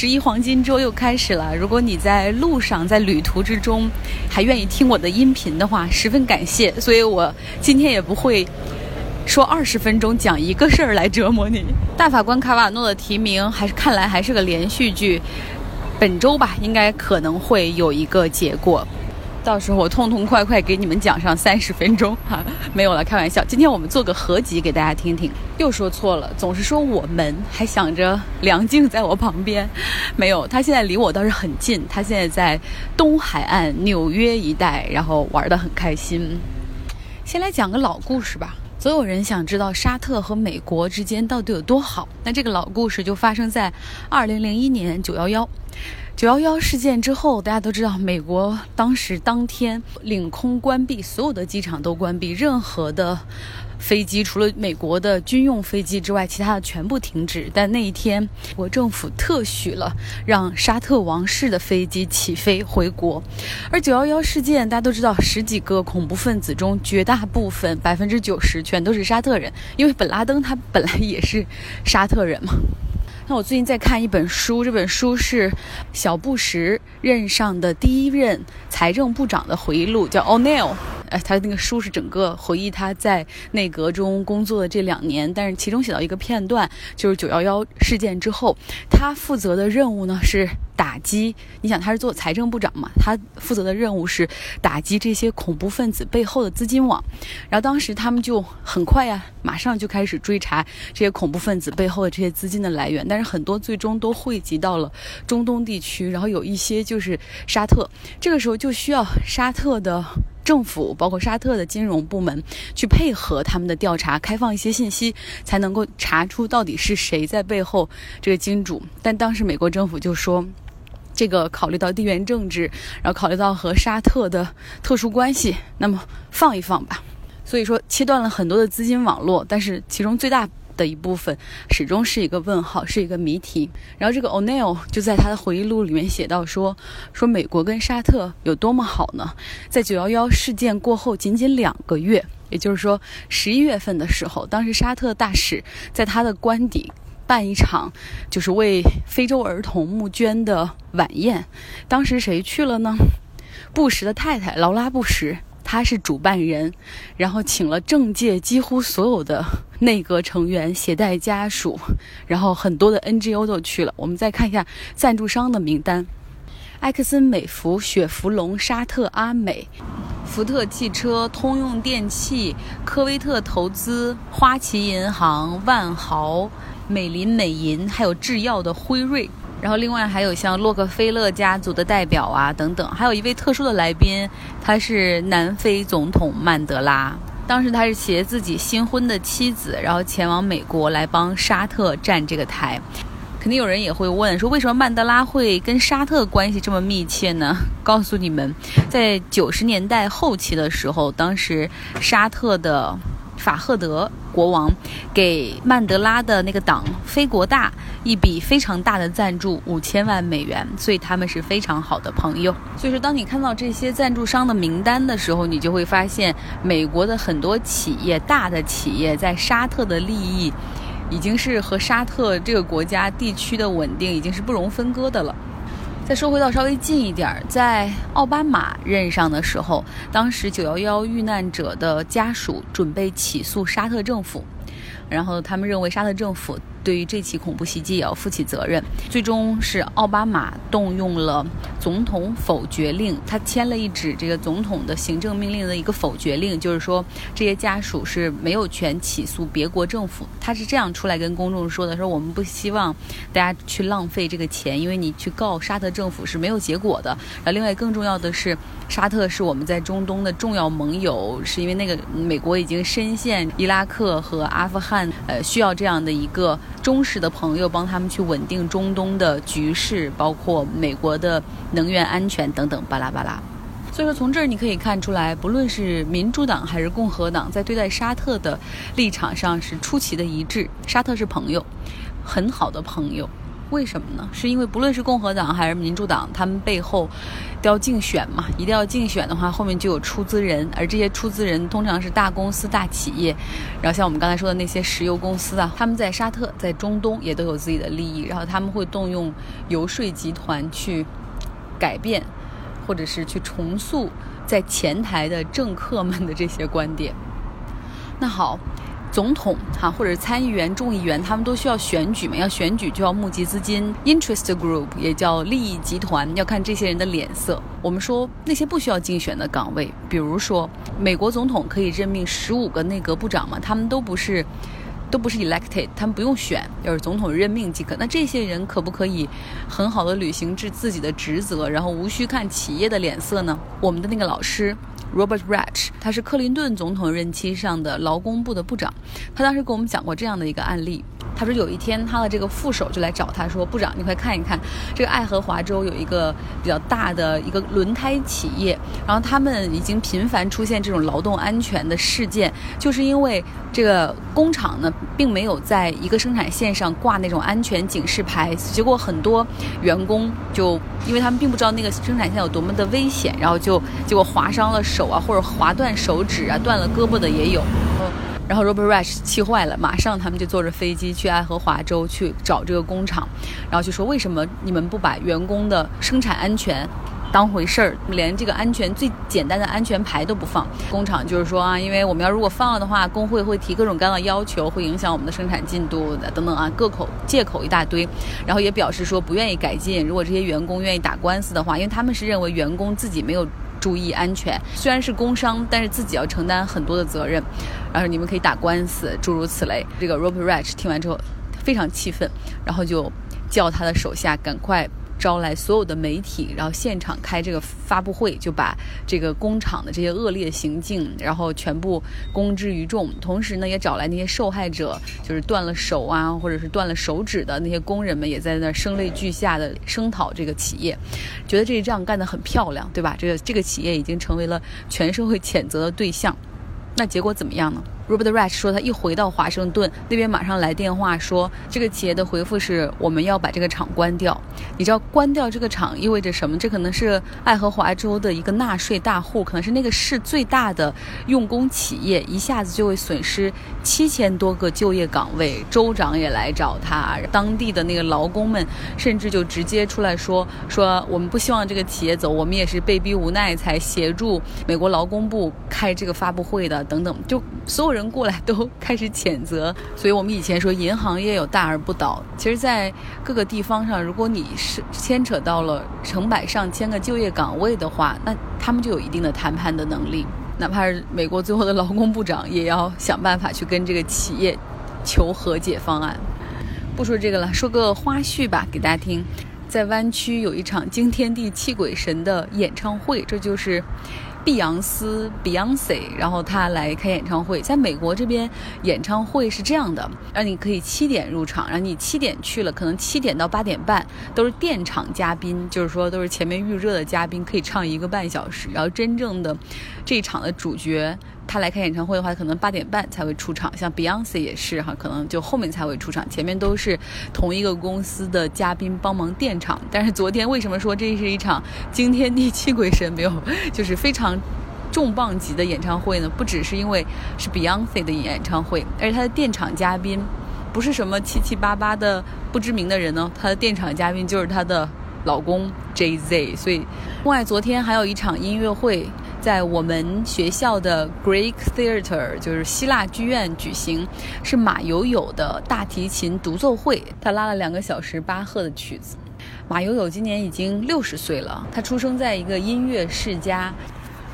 十一黄金周又开始了。如果你在路上，在旅途之中，还愿意听我的音频的话，十分感谢。所以我今天也不会说二十分钟讲一个事儿来折磨你。大法官卡瓦诺的提名还是看来还是个连续剧，本周吧，应该可能会有一个结果。到时候我痛痛快快给你们讲上三十分钟哈，没有了，开玩笑。今天我们做个合集给大家听听。又说错了，总是说我们，还想着梁静在我旁边，没有，他现在离我倒是很近，他现在在东海岸纽约一带，然后玩得很开心。先来讲个老故事吧。总有人想知道沙特和美国之间到底有多好。那这个老故事就发生在二零零一年九幺幺。九幺幺事件之后，大家都知道，美国当时当天领空关闭，所有的机场都关闭，任何的飞机除了美国的军用飞机之外，其他的全部停止。但那一天，国政府特许了让沙特王室的飞机起飞回国。而九幺幺事件，大家都知道，十几个恐怖分子中，绝大部分百分之九十全都是沙特人，因为本拉登他本来也是沙特人嘛。那我最近在看一本书，这本书是小布什任上的第一任财政部长的回忆录，叫 O'Neill。呃，他那个书是整个回忆他在内阁中工作的这两年，但是其中写到一个片段，就是九幺幺事件之后，他负责的任务呢是打击。你想，他是做财政部长嘛，他负责的任务是打击这些恐怖分子背后的资金网。然后当时他们就很快呀，马上就开始追查这些恐怖分子背后的这些资金的来源，但是很多最终都汇集到了中东地区，然后有一些就是沙特。这个时候就需要沙特的。政府包括沙特的金融部门去配合他们的调查，开放一些信息，才能够查出到底是谁在背后这个金主。但当时美国政府就说，这个考虑到地缘政治，然后考虑到和沙特的特殊关系，那么放一放吧。所以说切断了很多的资金网络，但是其中最大。的一部分始终是一个问号，是一个谜题。然后这个 O'Neill 就在他的回忆录里面写到说：“说美国跟沙特有多么好呢？在九幺幺事件过后仅仅两个月，也就是说十一月份的时候，当时沙特大使在他的官邸办一场就是为非洲儿童募捐的晚宴。当时谁去了呢？布什的太太劳拉·布什。”他是主办人，然后请了政界几乎所有的内阁成员携带家属，然后很多的 NGO 都去了。我们再看一下赞助商的名单：埃克森美孚、雪佛龙、沙特阿美、福特汽车、通用电气、科威特投资、花旗银行、万豪、美林美银，还有制药的辉瑞。然后，另外还有像洛克菲勒家族的代表啊，等等，还有一位特殊的来宾，他是南非总统曼德拉。当时他是携自己新婚的妻子，然后前往美国来帮沙特站这个台。肯定有人也会问，说为什么曼德拉会跟沙特关系这么密切呢？告诉你们，在九十年代后期的时候，当时沙特的。法赫德国王给曼德拉的那个党非国大一笔非常大的赞助，五千万美元，所以他们是非常好的朋友。所以说，当你看到这些赞助商的名单的时候，你就会发现，美国的很多企业，大的企业在沙特的利益，已经是和沙特这个国家地区的稳定已经是不容分割的了。再说回到稍微近一点儿，在奥巴马任上的时候，当时九幺幺遇难者的家属准备起诉沙特政府，然后他们认为沙特政府。对于这起恐怖袭击也要负起责任。最终是奥巴马动用了总统否决令，他签了一纸这个总统的行政命令的一个否决令，就是说这些家属是没有权起诉别国政府。他是这样出来跟公众说的：说我们不希望大家去浪费这个钱，因为你去告沙特政府是没有结果的。然后另外更重要的是，沙特是我们在中东的重要盟友，是因为那个美国已经深陷伊拉克和阿阿富汗，呃，需要这样的一个。忠实的朋友帮他们去稳定中东的局势，包括美国的能源安全等等，巴拉巴拉。所以说，从这儿你可以看出来，不论是民主党还是共和党，在对待沙特的立场上是出奇的一致。沙特是朋友，很好的朋友。为什么呢？是因为不论是共和党还是民主党，他们背后都要竞选嘛，一定要竞选的话，后面就有出资人，而这些出资人通常是大公司、大企业。然后像我们刚才说的那些石油公司啊，他们在沙特、在中东也都有自己的利益，然后他们会动用游说集团去改变，或者是去重塑在前台的政客们的这些观点。那好。总统哈，或者参议员、众议员，他们都需要选举嘛？要选举就要募集资金，interest group 也叫利益集团，要看这些人的脸色。我们说那些不需要竞选的岗位，比如说美国总统可以任命十五个内阁部长嘛？他们都不是，都不是 elected，他们不用选，要是总统任命即可。那这些人可不可以很好的履行自自己的职责，然后无需看企业的脸色呢？我们的那个老师。Robert Ratch，他是克林顿总统任期上的劳工部的部长，他当时给我们讲过这样的一个案例。他说有一天，他的这个副手就来找他说：“部长，你快看一看，这个爱荷华州有一个比较大的一个轮胎企业，然后他们已经频繁出现这种劳动安全的事件，就是因为这个工厂呢，并没有在一个生产线上挂那种安全警示牌，结果很多员工就因为他们并不知道那个生产线有多么的危险，然后就结果划伤了手啊，或者划断手指啊，断了胳膊的也有。”然后 Robert Rush 气坏了，马上他们就坐着飞机去爱荷华州去找这个工厂，然后就说为什么你们不把员工的生产安全当回事儿，连这个安全最简单的安全牌都不放？工厂就是说啊，因为我们要如果放了的话，工会会提各种各样的要求，会影响我们的生产进度的等等啊，各口借口一大堆，然后也表示说不愿意改进。如果这些员工愿意打官司的话，因为他们是认为员工自己没有。注意安全，虽然是工伤，但是自己要承担很多的责任。然后你们可以打官司，诸如此类。这个 Robert Rach 听完之后非常气愤，然后就叫他的手下赶快。招来所有的媒体，然后现场开这个发布会，就把这个工厂的这些恶劣行径，然后全部公之于众。同时呢，也找来那些受害者，就是断了手啊，或者是断了手指的那些工人们，也在那声泪俱下的声讨这个企业，觉得这一仗干得很漂亮，对吧？这个这个企业已经成为了全社会谴责的对象。那结果怎么样呢？Robert Rach 说，他一回到华盛顿那边，马上来电话说，这个企业的回复是我们要把这个厂关掉。你知道关掉这个厂意味着什么？这可能是爱荷华州的一个纳税大户，可能是那个市最大的用工企业，一下子就会损失七千多个就业岗位。州长也来找他，当地的那个劳工们甚至就直接出来说说，我们不希望这个企业走，我们也是被逼无奈才协助美国劳工部开这个发布会的，等等，就所有人。人过来都开始谴责，所以我们以前说银行业有大而不倒。其实，在各个地方上，如果你是牵扯到了成百上千个就业岗位的话，那他们就有一定的谈判的能力。哪怕是美国最后的劳工部长，也要想办法去跟这个企业求和解方案。不说这个了，说个花絮吧，给大家听。在湾区有一场惊天地泣鬼神的演唱会，这就是。碧昂斯 （Beyonce），然后他来开演唱会。在美国这边，演唱会是这样的：让你可以七点入场，然后你七点去了，可能七点到八点半都是电场嘉宾，就是说都是前面预热的嘉宾，可以唱一个半小时。然后真正的这一场的主角。他来开演唱会的话，可能八点半才会出场。像 Beyonce 也是哈，可能就后面才会出场，前面都是同一个公司的嘉宾帮忙垫场。但是昨天为什么说这是一场惊天地泣鬼神，没有就是非常重磅级的演唱会呢？不只是因为是 Beyonce 的演唱会，而且他的垫场嘉宾不是什么七七八八的不知名的人呢，他的垫场嘉宾就是他的老公 Jay Z。所以，另外昨天还有一场音乐会。在我们学校的 Greek Theater，就是希腊剧院举行，是马友友的大提琴独奏会。他拉了两个小时巴赫的曲子。马友友今年已经六十岁了，他出生在一个音乐世家。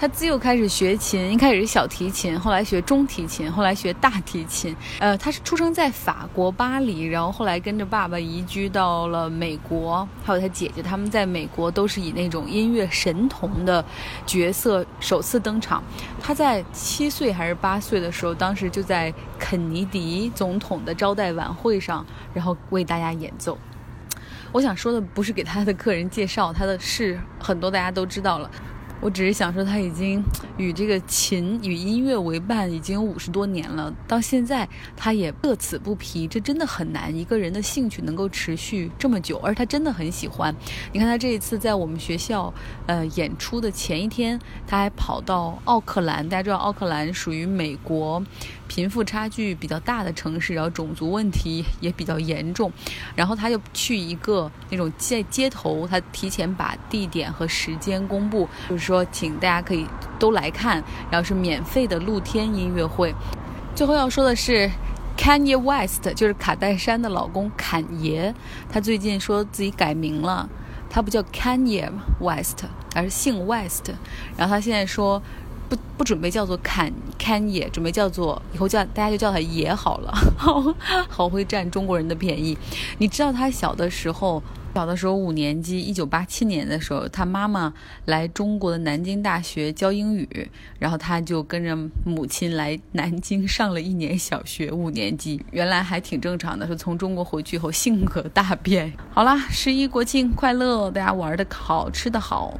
他自幼开始学琴，一开始是小提琴，后来学中提琴，后来学大提琴。呃，他是出生在法国巴黎，然后后来跟着爸爸移居到了美国，还有他姐姐，他们在美国都是以那种音乐神童的角色首次登场。他在七岁还是八岁的时候，当时就在肯尼迪总统的招待晚会上，然后为大家演奏。我想说的不是给他的个人介绍，他的事很多大家都知道了。我只是想说，他已经与这个琴与音乐为伴已经五十多年了，到现在他也乐此不疲。这真的很难，一个人的兴趣能够持续这么久，而他真的很喜欢。你看，他这一次在我们学校呃演出的前一天，他还跑到奥克兰。大家知道，奥克兰属于美国贫富差距比较大的城市，然后种族问题也比较严重。然后他又去一个那种在街头，他提前把地点和时间公布，就是说，请大家可以都来看，然后是免费的露天音乐会。最后要说的是，Kanye West 就是卡戴珊的老公坎爷，他最近说自己改名了，他不叫 Kanye West，而是姓 West。然后他现在说，不不准备叫做坎 Kanye，准备叫做以后叫大家就叫他爷好了，好会占中国人的便宜。你知道他小的时候？小的时候，五年级，一九八七年的时候，他妈妈来中国的南京大学教英语，然后他就跟着母亲来南京上了一年小学，五年级。原来还挺正常的，是从中国回去以后性格大变。好啦，十一国庆快乐，大家玩的好，吃的好。